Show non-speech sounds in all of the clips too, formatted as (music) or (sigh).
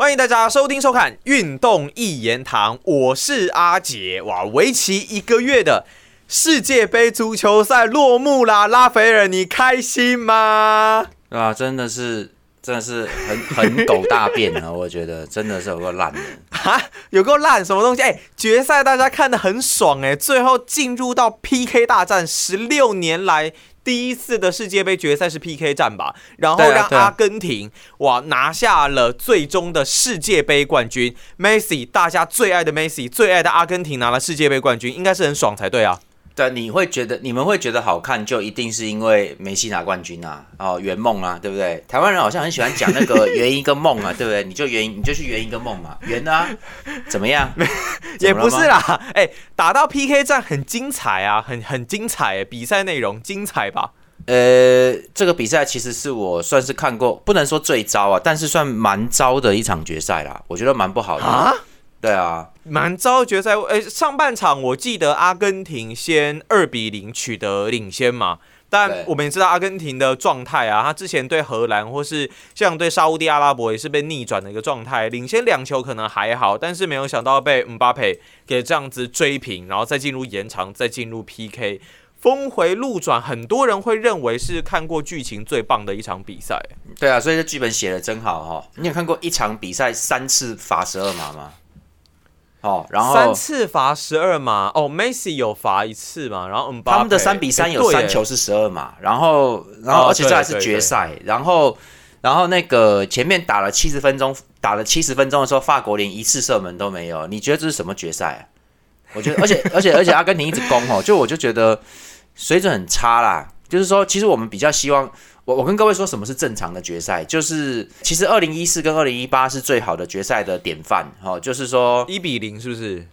欢迎大家收听收看《运动一言堂》，我是阿杰。哇，为期一个月的世界杯足球赛落幕啦！拉斐尔，你开心吗？啊，真的是，真的是很很狗大便啊！我觉得真的是有个烂的哈，有够烂，什么东西？哎，决赛大家看的很爽哎，最后进入到 PK 大战，十六年来。第一次的世界杯决赛是 PK 战吧，然后让阿根廷哇拿下了最终的世界杯冠军。Messi，大家最爱的 Messi，最爱的阿根廷拿了世界杯冠军，应该是很爽才对啊。对，你会觉得你们会觉得好看，就一定是因为梅西拿冠军啊，哦，圆梦啊，对不对？台湾人好像很喜欢讲那个圆一个梦啊，(laughs) 对不对？你就圆，你就去圆一个梦嘛，圆啊，怎么样？(laughs) 也不是啦，(laughs) 哎，打到 PK 战很精彩啊，很很精彩，比赛内容精彩吧？呃，这个比赛其实是我算是看过，不能说最糟啊，但是算蛮糟的一场决赛啦，我觉得蛮不好的啊。对啊，蛮糟决赛。诶，上半场我记得阿根廷先二比零取得领先嘛，但我们也知道阿根廷的状态啊，他之前对荷兰或是像对沙地阿拉伯也是被逆转的一个状态，领先两球可能还好，但是没有想到被姆巴佩给这样子追平，然后再进入延长，再进入 PK，峰回路转，很多人会认为是看过剧情最棒的一场比赛。对啊，所以这剧本写的真好哈。你有看过一场比赛三次罚十二码吗？哦，然后三次罚十二码哦，Messi 有罚一次嘛？然后他们的三比三有三球是十二码，然后然后而且这还是决赛，然后然后那个前面打了七十分钟，打了七十分钟的时候，法国连一次射门都没有。你觉得这是什么决赛？我觉得，而且 (laughs) 而且而且阿根廷一直攻哦，就我就觉得水准很差啦。就是说，其实我们比较希望。我我跟各位说，什么是正常的决赛？就是其实二零一四跟二零一八是最好的决赛的典范。哦，就是说一比零是不是？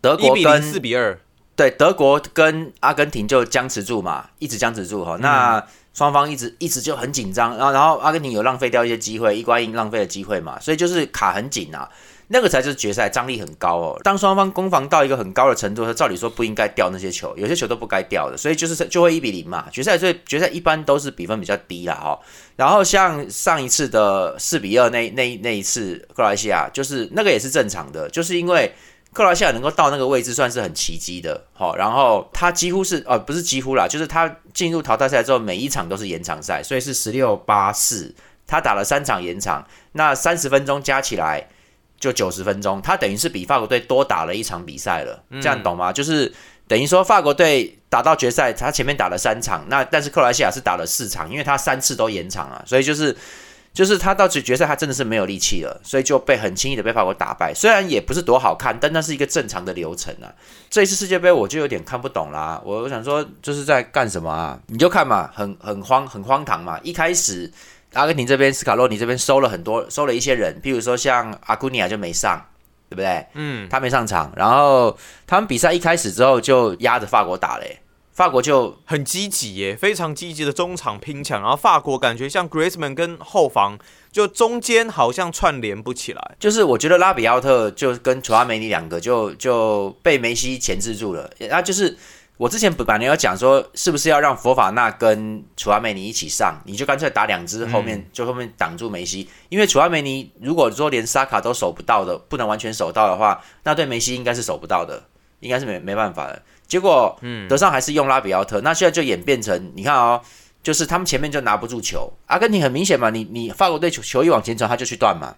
德国跟四比二，对，德国跟阿根廷就僵持住嘛，一直僵持住哈。那双方一直一直就很紧张，然后然后阿根廷有浪费掉一些机会，伊瓜因浪费了机会嘛，所以就是卡很紧啊。那个才是决赛，张力很高哦。当双方攻防到一个很高的程度，他照理说不应该掉那些球，有些球都不该掉的，所以就是就会一比零嘛。决赛所以决赛一般都是比分比较低啦哈。然后像上一次的四比二那那那一次克罗西亚，就是那个也是正常的，就是因为克罗西亚能够到那个位置算是很奇迹的哈。然后他几乎是呃不是几乎啦，就是他进入淘汰赛之后每一场都是延长赛，所以是十六八四，他打了三场延长，那三十分钟加起来。就九十分钟，他等于是比法国队多打了一场比赛了，这样懂吗？就是等于说法国队打到决赛，他前面打了三场，那但是克罗西亚是打了四场，因为他三次都延长了，所以就是就是他到决决赛他真的是没有力气了，所以就被很轻易的被法国打败。虽然也不是多好看，但那是一个正常的流程啊。这一次世界杯我就有点看不懂啦，我想说就是在干什么啊？你就看嘛，很很荒很荒唐嘛，一开始。阿根廷这边，斯卡洛尼这边收了很多，收了一些人，譬如说像阿古尼亚就没上，对不对？嗯，他没上场。然后他们比赛一开始之后就压着法国打嘞，法国就很积极耶，非常积极的中场拼抢。然后法国感觉像 Griezmann 跟后防就中间好像串联不起来，就是我觉得拉比奥特就跟楚阿梅尼两个就就被梅西钳制住了，然后就是。我之前本来要讲说，是不是要让佛法纳跟楚阿梅尼一起上？你就干脆打两支后面，就后面挡住梅西。因为楚阿梅尼如果说连沙卡都守不到的，不能完全守到的话，那对梅西应该是守不到的，应该是没没办法的。结果，嗯，德尚还是用拉比奥特，那现在就演变成，你看哦，就是他们前面就拿不住球。阿根廷很明显嘛，你你法国队球球一往前传，他就去断嘛，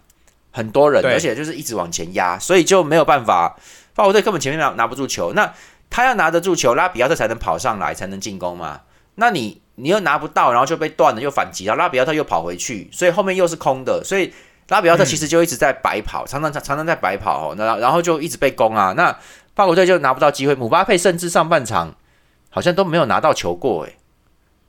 很多人，而且就是一直往前压，所以就没有办法，法国队根本前面拿拿不住球。那他要拿得住球，拉比奥特才能跑上来，才能进攻嘛。那你你又拿不到，然后就被断了，又反击，然后拉比奥特又跑回去，所以后面又是空的，所以拉比奥特其实就一直在白跑，常常常常在白跑，那然后就一直被攻啊。那法国队就拿不到机会，姆巴佩甚至上半场好像都没有拿到球过，诶，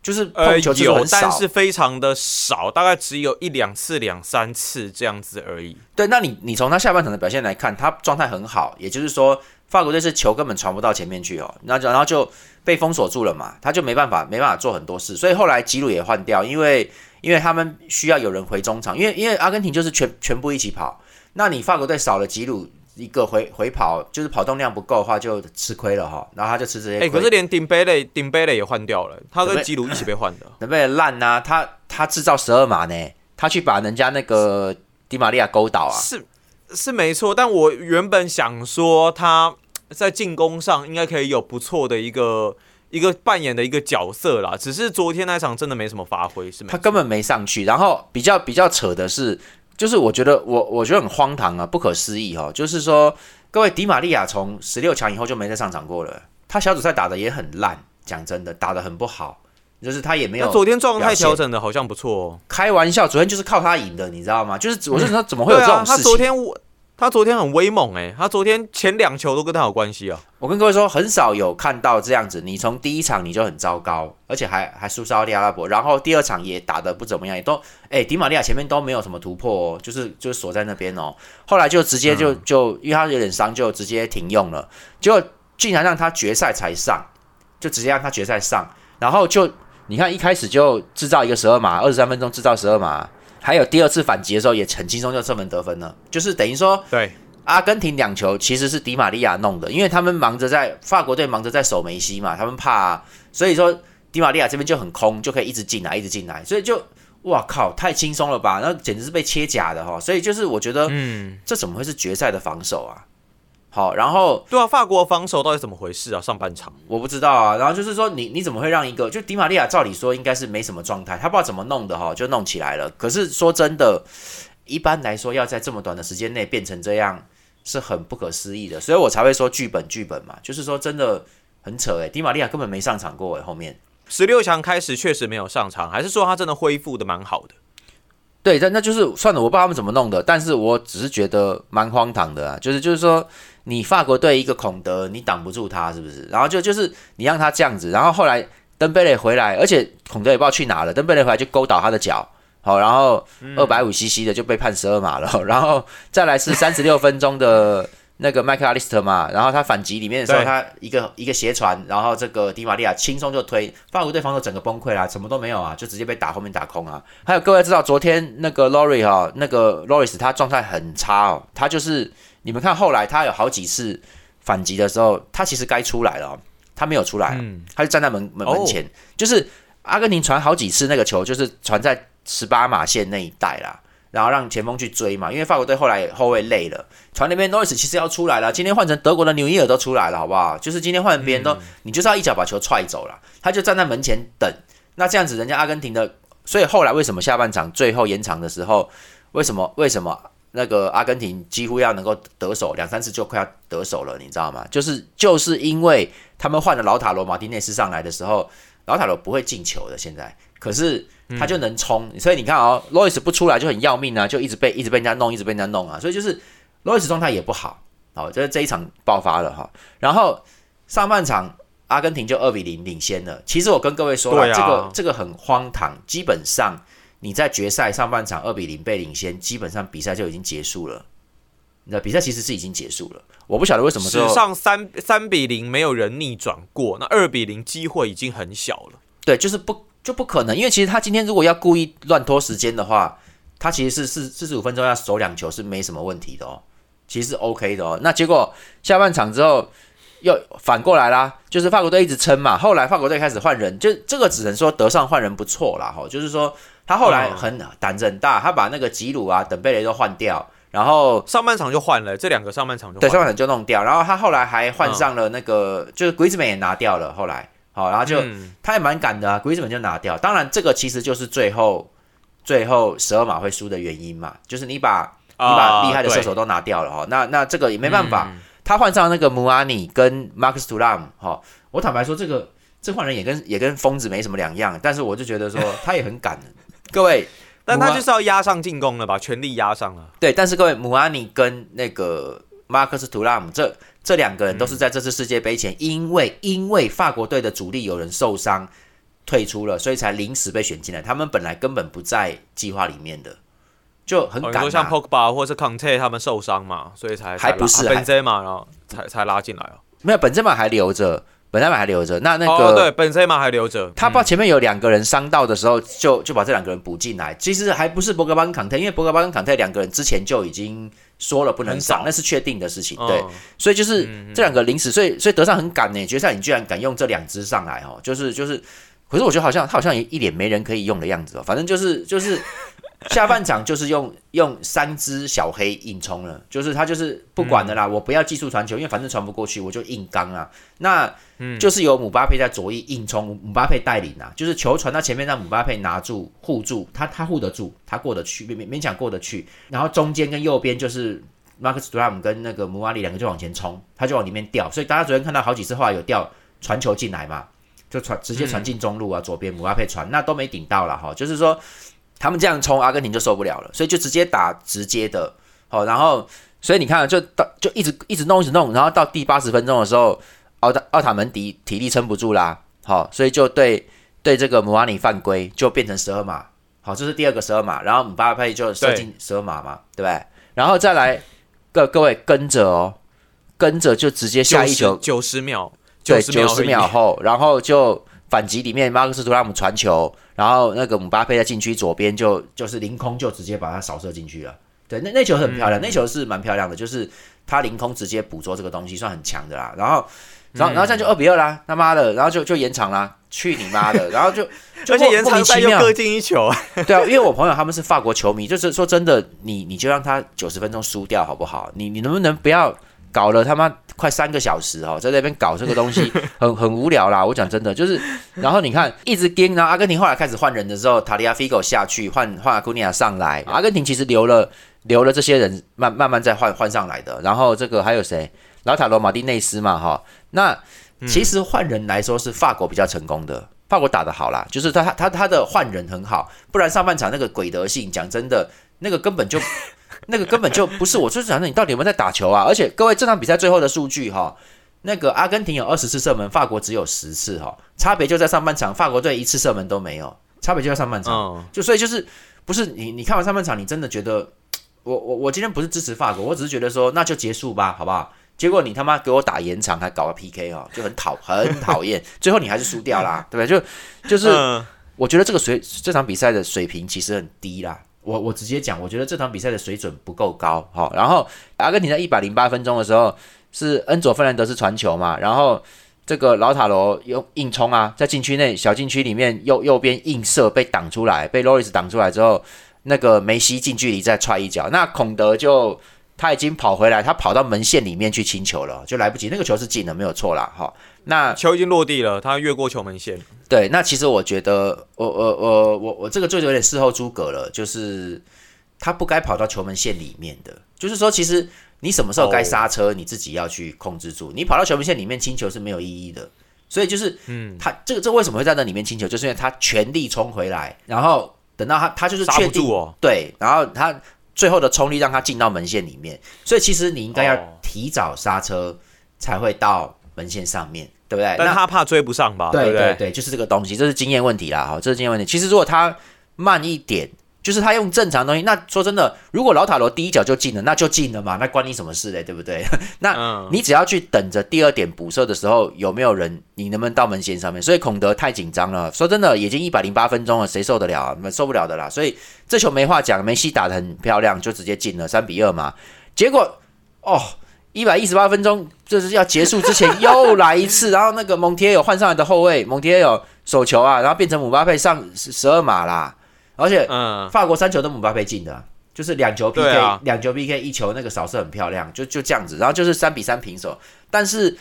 就是呃球有，但是非常的少，大概只有一两次、两三次这样子而已。对，那你你从他下半场的表现来看，他状态很好，也就是说。法国队是球根本传不到前面去哦，那然后就被封锁住了嘛，他就没办法没办法做很多事，所以后来吉鲁也换掉，因为因为他们需要有人回中场，因为因为阿根廷就是全全部一起跑，那你法国队少了吉鲁一个回回跑，就是跑动量不够的话就吃亏了哈，然后他就吃这些。哎，可是连顶贝雷丁贝雷也换掉了，他跟吉鲁一起被换的，(laughs) 能被烂呐，他他制造十二码呢，他去把人家那个。迪玛利亚勾倒啊。是是没错，但我原本想说他在进攻上应该可以有不错的一个一个扮演的一个角色啦，只是昨天那场真的没什么发挥，是没他根本没上去。然后比较比较扯的是，就是我觉得我我觉得很荒唐啊，不可思议哈，就是说各位迪玛利亚从十六强以后就没再上场过了，他小组赛打的也很烂，讲真的打的很不好。就是他也没有，他昨天状态调整的好像不错哦。开玩笑，昨天就是靠他赢的，你知道吗？就是我是说，(laughs) 怎么会有这种事情？他昨天他昨天很威猛哎，他昨天前两球都跟他有关系啊。我跟各位说，很少有看到这样子，你从第一场你就很糟糕，而且还还输沙利阿拉伯，然后第二场也打的不怎么样，也都哎，迪玛利亚前面都没有什么突破，哦，就是就是锁在那边哦。后来就直接就就因为他有点伤，就直接停用了，结果竟然让他决赛才上，就直接让他决赛上，然后就。你看，一开始就制造一个十二码，二十三分钟制造十二码，还有第二次反击的时候也很轻松就射门得分了，就是等于说，对阿根廷两球其实是迪玛利亚弄的，因为他们忙着在法国队忙着在守梅西嘛，他们怕，所以说迪玛利亚这边就很空，就可以一直进来，一直进来，所以就哇靠，太轻松了吧，那简直是被切假的哈，所以就是我觉得，嗯，这怎么会是决赛的防守啊？好，然后对啊，法国防守到底怎么回事啊？上半场我不知道啊。然后就是说，你你怎么会让一个就迪玛利亚？照理说应该是没什么状态，他不知道怎么弄的哈，就弄起来了。可是说真的，一般来说要在这么短的时间内变成这样，是很不可思议的。所以我才会说剧本剧本嘛，就是说真的很扯诶，迪玛利亚根本没上场过诶，后面十六强开始确实没有上场，还是说他真的恢复的蛮好的？对，但那就是算了，我不知道他们怎么弄的，但是我只是觉得蛮荒唐的啊，就是就是说。你法国队一个孔德，你挡不住他是不是？然后就就是你让他这样子，然后后来登贝雷回来，而且孔德也不知道去哪了，登贝雷回来就勾倒他的脚，好，然后二百五 CC 的就被判十二码了，然后再来是三十六分钟的那个麦克阿利斯特嘛，然后他反击里面的时候，他一个一个斜传，然后这个迪玛利亚轻松就推，法国队防守整个崩溃啦，什么都没有啊，就直接被打后面打空啊。还有各位知道昨天那个 Lori 哈，那个 Loris 他状态很差哦，他就是。你们看，后来他有好几次反击的时候，他其实该出来了，他没有出来，他就站在门门门前。就是阿根廷传好几次那个球，就是传在十八码线那一带啦，然后让前锋去追嘛。因为法国队后来后卫累了，传那边 Noise 其实要出来了。今天换成德国的纽伊尔都出来了，好不好？就是今天换边都，你就是要一脚把球踹走了。他就站在门前等。那这样子，人家阿根廷的，所以后来为什么下半场最后延长的时候，为什么为什么？那个阿根廷几乎要能够得手两三次就快要得手了，你知道吗？就是就是因为他们换了老塔罗马丁内斯上来的时候，老塔罗不会进球的，现在可是他就能冲，所以你看哦，罗伊斯不出来就很要命啊，就一直被一直被人家弄，一直被人家弄啊，所以就是罗伊斯状态也不好，好，就是这一场爆发了哈。然后上半场阿根廷就二比零领先了，其实我跟各位说了，这个这个很荒唐，基本上。你在决赛上半场二比零被领先，基本上比赛就已经结束了。那比赛其实是已经结束了。我不晓得为什么史上三三比零没有人逆转过，那二比零机会已经很小了。对，就是不就不可能，因为其实他今天如果要故意乱拖时间的话，他其实是四四十五分钟要守两球是没什么问题的哦，其实是 OK 的哦。那结果下半场之后又反过来啦，就是法国队一直撑嘛，后来法国队开始换人，就这个只能说德尚换人不错啦，哈，就是说。他后来很胆子很大，他把那个吉鲁啊等贝雷都换掉，然后上半场就换了，这两个上半场就对上半场就弄掉，然后他后来还换上了那个就是鬼子们也拿掉了，后来好，然后就他也蛮敢的啊，鬼子们就拿掉。当然这个其实就是最后最后十二码会输的原因嘛，就是你把你把厉害的射手都拿掉了哈，那那这个也没办法，他换上那个穆阿尼跟马克斯图拉姆哈，我坦白说这个这换人也跟也跟疯子没什么两样，但是我就觉得说 (laughs) 他也很敢。各位，但他就是要压上进攻了，吧全力压上了。对，但是各位，姆阿尼跟那个马克斯图拉姆这这两个人都是在这次世界杯前，因为因为法国队的主力有人受伤退出了，所以才临时被选进来。他们本来根本不在计划里面的，就很赶。说像 Pogba 或是 Conte 他们受伤嘛，所以才还不是本泽马，然后才才拉进来哦。没有，本泽马还留着。本赛马还留着，那那个对本赛马还留着，他把前面有两个人伤到的时候，就就把这两个人补进来。其实还不是博格巴跟坎特，因为博格巴跟坎特两个人之前就已经说了不能上，那是确定的事情。对，所以就是这两个临时，所以所以德尚很敢呢，决赛你居然敢用这两支上来哦，就是就是，可是我觉得好像他好像一脸没人可以用的样子哦，反正就是就是下半场就是用用三只小黑硬冲了，就是他就是不管的啦，我不要技术传球，因为反正传不过去，我就硬刚啊。那就是由姆巴佩在左翼硬冲，姆巴佩带领啊，就是球传到前面，让姆巴佩拿住护住，他他护得住，他过得去，勉勉强过得去。然后中间跟右边就是马克斯杜拉姆跟那个姆瓦里两个就往前冲，他就往里面掉。所以大家昨天看到好几次后来有掉传球进来嘛，就传直接传进中路啊，左边姆巴佩传那都没顶到了哈，就是说他们这样冲，阿根廷就受不了了，所以就直接打直接的，好，然后所以你看就到就一直一直弄一直弄，然后到第八十分钟的时候。奥塔奥塔门迪体力撑不住啦，好，所以就对对这个姆瓦尼犯规，就变成十二码，好，这是第二个十二码，然后姆巴佩就射进十二码嘛，对不对？然后再来各各位跟着哦，跟着就直接下一球九十秒，对，九十秒后，然后就反击里面马克思图拉姆传球，然后那个姆巴佩在禁区左边就就是凌空就直接把它扫射进去了，对，那那球很漂亮，那球是蛮漂亮的，就是他凌空直接捕捉这个东西，算很强的啦，然后。然后，然后这样就二比二啦，他妈的，然后就就延长啦，去你妈的，然后就，(laughs) 而且延长赛又各进一球，(laughs) 对啊，因为我朋友他们是法国球迷，就是说真的，你你就让他九十分钟输掉好不好？你你能不能不要搞了他妈快三个小时哦，在那边搞这个东西，(laughs) 很很无聊啦。我讲真的，就是，然后你看一直跟，然后阿根廷后来开始换人的时候，塔利亚菲狗下去换换阿库尼亚上来，阿根廷其实留了留了这些人慢慢慢再换换上来的，然后这个还有谁？老塔罗马蒂内斯嘛，哈，那其实换人来说是法国比较成功的，法国打得好啦，就是他他他的换人很好，不然上半场那个鬼德性，讲真的，那个根本就 (laughs) 那个根本就不是，我就是讲，你到底有没有在打球啊？而且各位这场比赛最后的数据哈，那个阿根廷有二十次射门，法国只有十次哈，差别就在上半场，法国队一次射门都没有，差别就在上半场，就所以就是不是你你看完上半场，你真的觉得我我我今天不是支持法国，我只是觉得说那就结束吧，好不好？结果你他妈给我打延长，还搞个 PK 哦，就很讨 (laughs) 很讨厌。最后你还是输掉啦，对不对？就就是我觉得这个水这场比赛的水平其实很低啦。我我直接讲，我觉得这场比赛的水准不够高。好，然后阿根廷在一百零八分钟的时候是恩佐费兰德斯传球嘛，然后这个老塔罗用硬冲啊，在禁区内小禁区里面右右边硬射被挡出来，被洛里斯挡出来之后，那个梅西近距离再踹一脚，那孔德就。他已经跑回来，他跑到门线里面去清球了，就来不及。那个球是进的，没有错啦。哈。那球已经落地了，他越过球门线。对，那其实我觉得，我我我我我这个就有点事后诸葛了，就是他不该跑到球门线里面的。就是说，其实你什么时候该刹车，你自己要去控制住。你跑到球门线里面清球是没有意义的。所以就是，嗯，他这个这为什么会在那里面清球，就是因为他全力冲回来，然后等到他他就是确定对，然后他。最后的冲力让他进到门线里面，所以其实你应该要提早刹车才会到门线上面对不对？但他怕追不上吧？对对对，就是这个东西，这是经验问题啦，哈，这是经验问题。其实如果他慢一点。就是他用正常东西，那说真的，如果老塔罗第一脚就进了，那就进了嘛，那关你什么事嘞，对不对？(laughs) 那你只要去等着第二点补射的时候，有没有人，你能不能到门线上面？所以孔德太紧张了，说真的，已经一百零八分钟了，谁受得了？受不了的啦。所以这球没话讲，梅西打的很漂亮，就直接进了三比二嘛。结果哦，一百一十八分钟，这是要结束之前又来一次，然后那个蒙铁有换上来的后卫，蒙铁有手球啊，然后变成姆巴佩上十二码啦。而且，嗯，法国三球都姆巴佩进的，就是两球 PK，两球 PK，一球那个扫射很漂亮，就就这样子，然后就是三比三平手。但是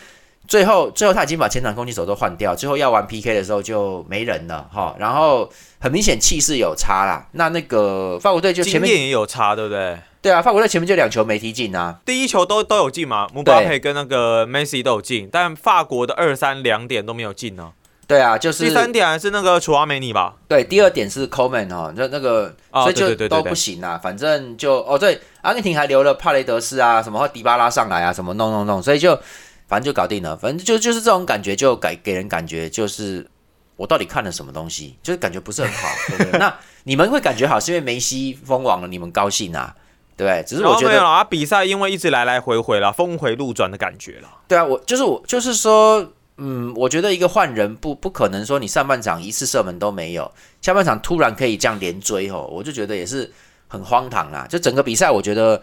最后，最后他已经把前场攻击手都换掉，最后要玩 PK 的时候就没人了哈。然后很明显气势有差啦。那那个法国队就前面也有差，对不对？对啊，法国队前面就两球没踢进啊，第一球都都有进嘛，姆巴佩跟那个梅西都有进，但法国的二三两点都没有进呢。对啊，就是第三点还是那个楚阿梅尼吧？对，第二点是 Coleman 哈，那那个所以就都不行啊。反正就哦，对，阿根廷还留了帕雷德斯啊，什么迪巴拉上来啊，什么弄弄弄，所以就反正就搞定了。反正就就是这种感觉，就给给人感觉就是我到底看了什么东西，就是感觉不是很好。(laughs) 那你们会感觉好，是因为梅西封王了，你们高兴啊？对不对？只是我觉得啊，比赛因为一直来来回回了，峰回路转的感觉了。对啊，我就是我就是说。嗯，我觉得一个换人不不可能说你上半场一次射门都没有，下半场突然可以这样连追吼，我就觉得也是很荒唐啦。就整个比赛，我觉得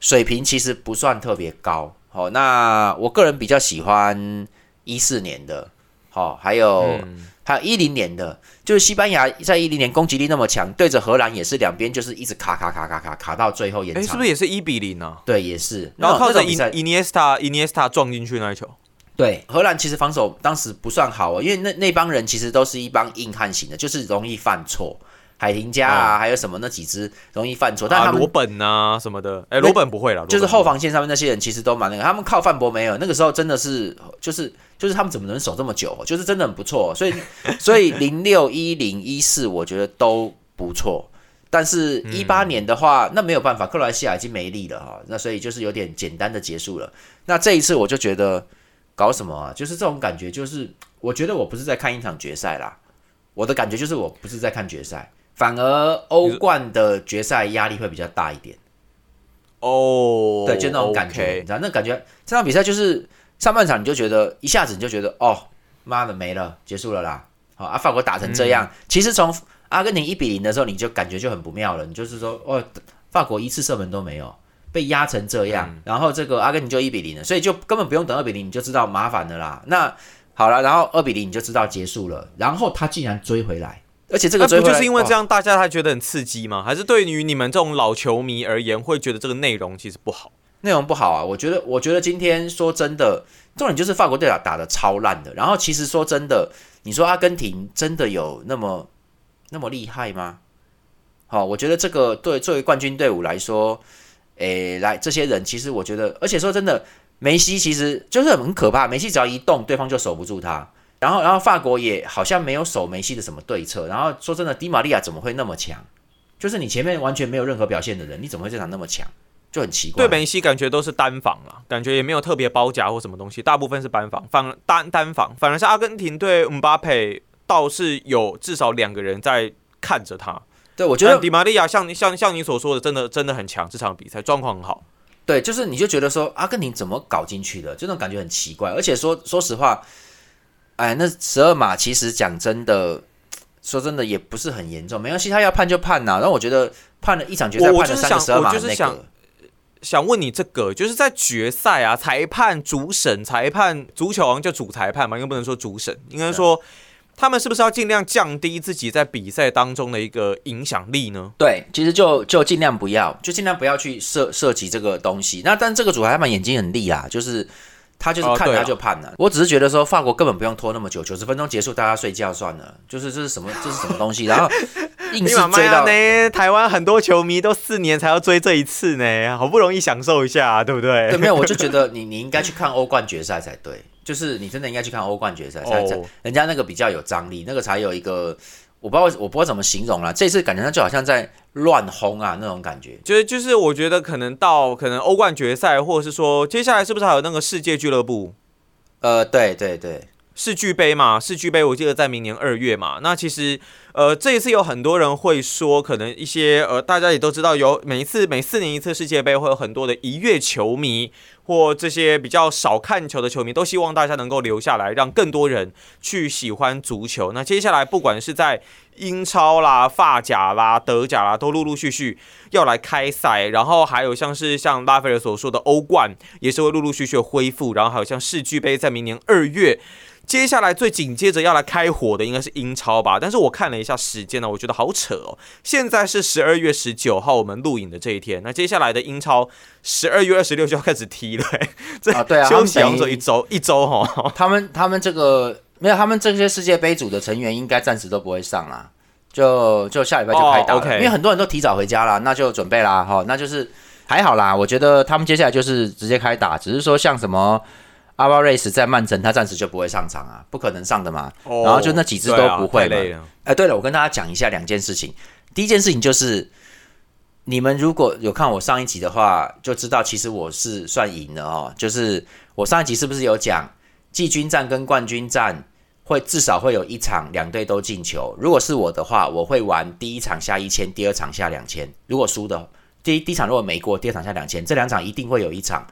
水平其实不算特别高。好，那我个人比较喜欢一四年的，好，还有还有一零年的，就是西班牙在一零年攻击力那么强，对着荷兰也是两边就是一直卡卡卡卡卡卡到最后延长，是不是也是一比零呢？对，也是，然后靠着伊伊涅斯塔伊涅斯塔撞进去那一球。对，荷兰其实防守当时不算好，因为那那帮人其实都是一帮硬汉型的，就是容易犯错。海廷加啊，还有什么那几只容易犯错，但他们罗本啊什么的，哎，罗本不会了，就是后防线上面那些人其实都蛮那个，他们靠范博没有，那个时候真的是就是就是他们怎么能守这么久，就是真的很不错，所以 (laughs) 所以零六一零一四我觉得都不错，但是一八年的话那没有办法，克罗西亚已经没力了哈，那所以就是有点简单的结束了。那这一次我就觉得搞什么啊，就是这种感觉，就是我觉得我不是在看一场决赛啦，我的感觉就是我不是在看决赛。反而欧冠的决赛压力会比较大一点。哦，对，就那种感觉，你知道那感觉这场比赛就是上半场你就觉得一下子你就觉得哦妈的没了结束了啦，好啊法国打成这样，其实从阿根廷一比零的时候你就感觉就很不妙了，你就是说哦法国一次射门都没有被压成这样，然后这个阿根廷就一比零了，所以就根本不用等二比零你就知道麻烦的啦。那好了，然后二比零你就知道结束了，然后他竟然追回来。而且这个不就是因为这样，大家才觉得很刺激吗？还是对于你们这种老球迷而言，会觉得这个内容其实不好？内容不好啊！我觉得，我觉得今天说真的，重点就是法国队打打的超烂的。然后其实说真的，你说阿根廷真的有那么那么厉害吗？好，我觉得这个对作为冠军队伍来说，诶，来这些人其实我觉得，而且说真的，梅西其实就是很可怕，梅西只要一动，对方就守不住他。然后，然后法国也好像没有守梅西的什么对策。然后说真的，迪玛利亚怎么会那么强？就是你前面完全没有任何表现的人，你怎么会这场那么强？就很奇怪。对梅西感觉都是单防了，感觉也没有特别包夹或什么东西，大部分是单防，反单单防。反而是阿根廷对姆巴佩倒是有至少两个人在看着他。对，我觉得迪玛利亚像像像你所说的，真的真的很强，这场比赛状况很好。对，就是你就觉得说阿根廷怎么搞进去的，这种感觉很奇怪。而且说说实话。哎，那十二码其实讲真的，说真的也不是很严重，没关系，他要判就判呐。然后我觉得判了一场决赛，判了三个十二码那个。想问你这个，就是在决赛啊，裁判主审裁判足球好像叫主裁判嘛，应该不能说主审，应该说他们是不是要尽量降低自己在比赛当中的一个影响力呢？对，其实就就尽量不要，就尽量不要去涉涉及这个东西。那但这个主裁判眼睛很利啊，就是。他就是看他就判了，我只是觉得说法国根本不用拖那么久，九十分钟结束大家睡觉算了。就是这是什么这是什么东西？(laughs) 然后硬是追到呢？台湾很多球迷都四年才要追这一次呢，好不容易享受一下，对不对？对，没有，我就觉得你你应该去看欧冠决赛才对，就是你真的应该去看欧冠决赛才才，人家那个比较有张力，那个才有一个。我不知道我不知道怎么形容了，这次感觉他就好像在乱轰啊那种感觉，就是就是我觉得可能到可能欧冠决赛，或者是说接下来是不是还有那个世界俱乐部？呃，对对对。世俱杯嘛，世俱杯我记得在明年二月嘛。那其实，呃，这一次有很多人会说，可能一些呃，大家也都知道，有每一次每四年一次世界杯会有很多的一月球迷或这些比较少看球的球迷，都希望大家能够留下来，让更多人去喜欢足球。那接下来不管是在英超啦、法甲啦、德甲啦，都陆陆续续要来开赛，然后还有像是像拉斐尔所说的欧冠，也是会陆陆续续恢复，然后还有像世俱杯在明年二月。接下来最紧接着要来开火的应该是英超吧，但是我看了一下时间呢，我觉得好扯哦。现在是十二月十九号，我们录影的这一天，那接下来的英超十二月二十六就要开始踢了，(laughs) 这啊对啊，休息一周一周哈。(laughs) 他们他们这个没有，他们这些世界杯组的成员应该暂时都不会上啦，就就下礼拜就开打了，因为很多人都提早回家了，那就准备啦哈，那就是还好啦。我觉得他们接下来就是直接开打，只是说像什么。阿巴瑞斯在曼城，他暂时就不会上场啊，不可能上的嘛。然后就那几支都不会嘛。哎，对了，我跟大家讲一下两件事情。第一件事情就是，你们如果有看我上一集的话，就知道其实我是算赢了哦。就是我上一集是不是有讲季军战跟冠军战会至少会有一场两队都进球？如果是我的话，我会玩第一场下一千，第二场下两千。如果输的，第一第一场如果没过，第二场下两千，这两场一定会有一场。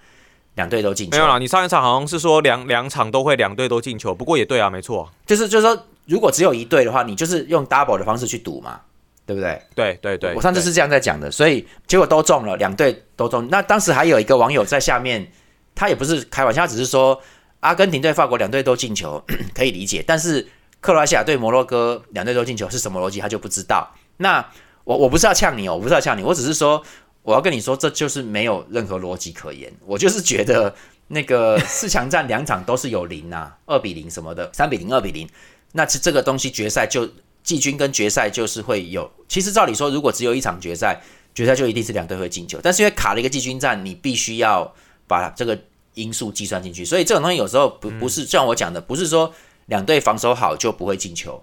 两队都进球没有啦，你上一场好像是说两两场都会两队都进球，不过也对啊，没错，就是就是说，如果只有一队的话，你就是用 double 的方式去赌嘛，对不对？对对对，我上次是这样在讲的，所以结果都中了，两队都中。那当时还有一个网友在下面，他也不是开玩笑，只是说阿根廷对法国两队都进球可以理解，但是克罗埃西亚对摩洛哥两队都进球是什么逻辑，他就不知道。那我我不是要呛你哦，我不是要呛你，我只是说我要跟你说，这就是没有任何逻辑可言。我就是觉得那个 (laughs) 四强战两场都是有零啊，二比零什么的，三比零、二比零，那这这个东西决赛就季军跟决赛就是会有。其实照理说，如果只有一场决赛，决赛就一定是两队会进球，但是因为卡了一个季军战，你必须要把这个因素计算进去，所以这种东西有时候不不是像我讲的，不是说两队防守好就不会进球。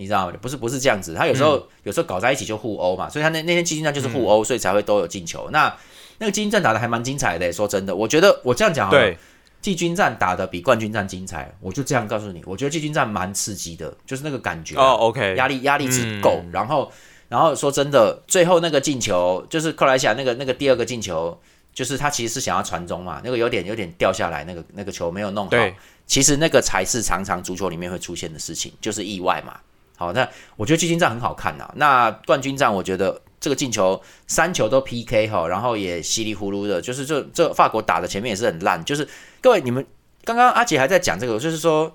你知道吗？不是不是这样子，他有时候有时候搞在一起就互殴嘛，所以他那那天季军战就是互殴，所以才会都有进球。那那个季军战打的还蛮精彩的，说真的，我觉得我这样讲好了，季军战打的比冠军战精彩，我就这样告诉你，我觉得季军战蛮刺激的，就是那个感觉哦，OK，压力压力值够，然后然后说真的，最后那个进球就是克莱西亚那个那个第二个进球，就是他其实是想要传中嘛，那个有点有点掉下来，那个那个球没有弄好，其实那个才是常常足球里面会出现的事情，就是意外嘛。好，那我觉得季军战很好看呐。那冠军战，我觉得这个进球三球都 PK 哈，然后也稀里糊涂的，就是这这法国打的前面也是很烂。就是各位你们刚刚阿杰还在讲这个，就是说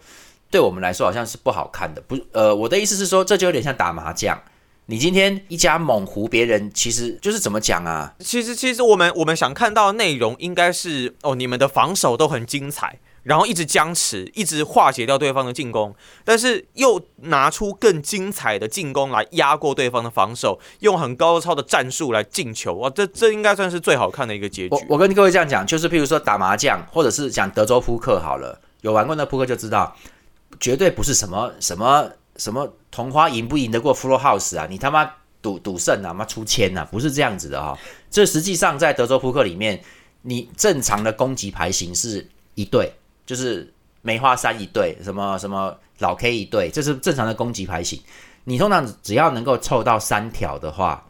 对我们来说好像是不好看的。不，呃，我的意思是说，这就有点像打麻将。你今天一家猛胡别人，其实就是怎么讲啊？其实其实我们我们想看到内容应该是哦，你们的防守都很精彩。然后一直僵持，一直化解掉对方的进攻，但是又拿出更精彩的进攻来压过对方的防守，用很高超的战术来进球哇！这这应该算是最好看的一个结局。我我跟各位这样讲，就是譬如说打麻将，或者是讲德州扑克好了，有玩过那扑克就知道，绝对不是什么什么什么同花赢不赢得过 Full House 啊！你他妈赌赌胜啊，妈出千啊，不是这样子的哈。这实际上在德州扑克里面，你正常的攻击牌型是一对。就是梅花三一对，什么什么老 K 一对，这是正常的攻击牌型。你通常只要能够凑到三条的话，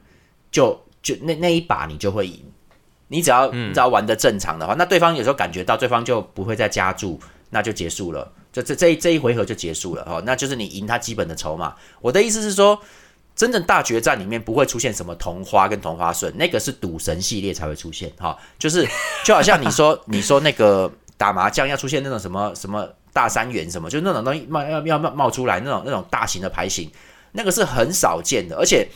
就就那那一把你就会赢。你只要你只要玩的正常的话，那对方有时候感觉到对方就不会再加注，那就结束了。就这这这一回合就结束了哦，那就是你赢他基本的筹码。我的意思是说，真正大决战里面不会出现什么同花跟同花顺，那个是赌神系列才会出现哈。就是就好像你说 (laughs) 你说那个。打麻将要出现那种什么什么大三元什么，就那种东西冒要要冒冒出来那种那种大型的牌型，那个是很少见的。而且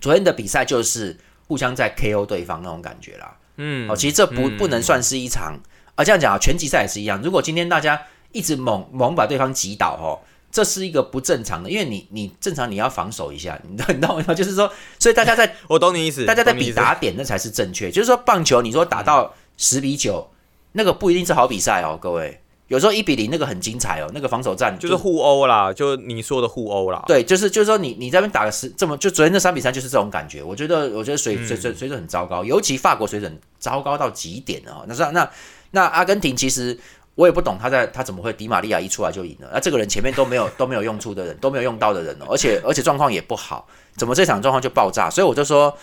昨天的比赛就是互相在 KO 对方那种感觉啦。嗯，哦，其实这不不能算是一场啊。这样讲啊，拳击赛也是一样。如果今天大家一直猛猛把对方击倒哦，这是一个不正常的，因为你你正常你要防守一下，你你懂吗？(laughs) 就是说，所以大家在 (laughs) 我懂你意思，大家在比打点那才是正确。就是说棒球，你说打到十比九。那个不一定是好比赛哦，各位，有时候一比零那个很精彩哦，那个防守战就是互殴啦，就你说的互殴啦。对，就是就是说你你在那边打个十这么，就昨天那三比三就是这种感觉。我觉得我觉得水水水水准很糟糕，尤其法国水准糟糕到极点哦。那那那那阿根廷其实我也不懂他在他怎么会迪玛利亚一出来就赢了？那这个人前面都没有 (laughs) 都没有用处的人都没有用到的人哦，而且而且状况也不好，怎么这场状况就爆炸？所以我就说。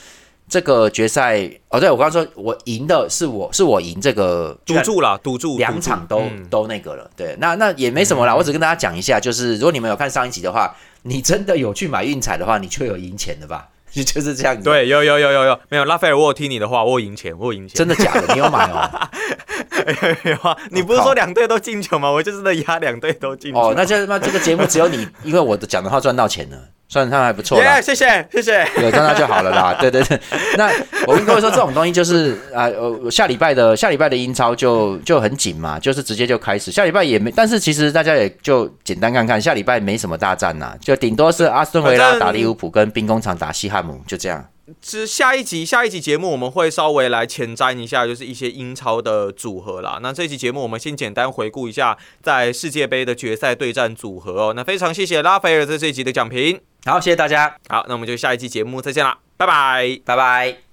这个决赛哦，对我刚刚说，我赢的是我是我赢这个赌注了，赌注两场都都那个了，对，那那也没什么啦，我只跟大家讲一下，就是如果你们有看上一集的话，你真的有去买运彩的话，你就有赢钱的吧。就 (laughs) 就是这样子。对，有有有有有，没有拉斐尔，我有听你的话，我赢钱，我赢钱。真的假的？你有买哦？(laughs) 有啊，你不是说两队都进球吗？(laughs) 我就是在压两队都进。哦，那这那这个节目只有你，因为我的讲的话赚到钱了，算他还不错啦。谢谢谢谢，有赚到就好了啦。(laughs) 对对对，那我跟各位说，这种东西就是啊，呃，下礼拜的下礼拜的英超就就很紧嘛，就是直接就开始。下礼拜也没，但是其实大家也就简单看看，下礼拜没什么大战呐，就顶多是阿斯顿维拉打利物浦，跟兵工厂打西汉姆。就这样，是下一集下一集节目我们会稍微来前瞻一下，就是一些英超的组合啦。那这期节目我们先简单回顾一下在世界杯的决赛对战组合哦。那非常谢谢拉斐尔在这一集的讲评，好，谢谢大家。好，那我们就下一期节目再见了，拜拜，拜拜。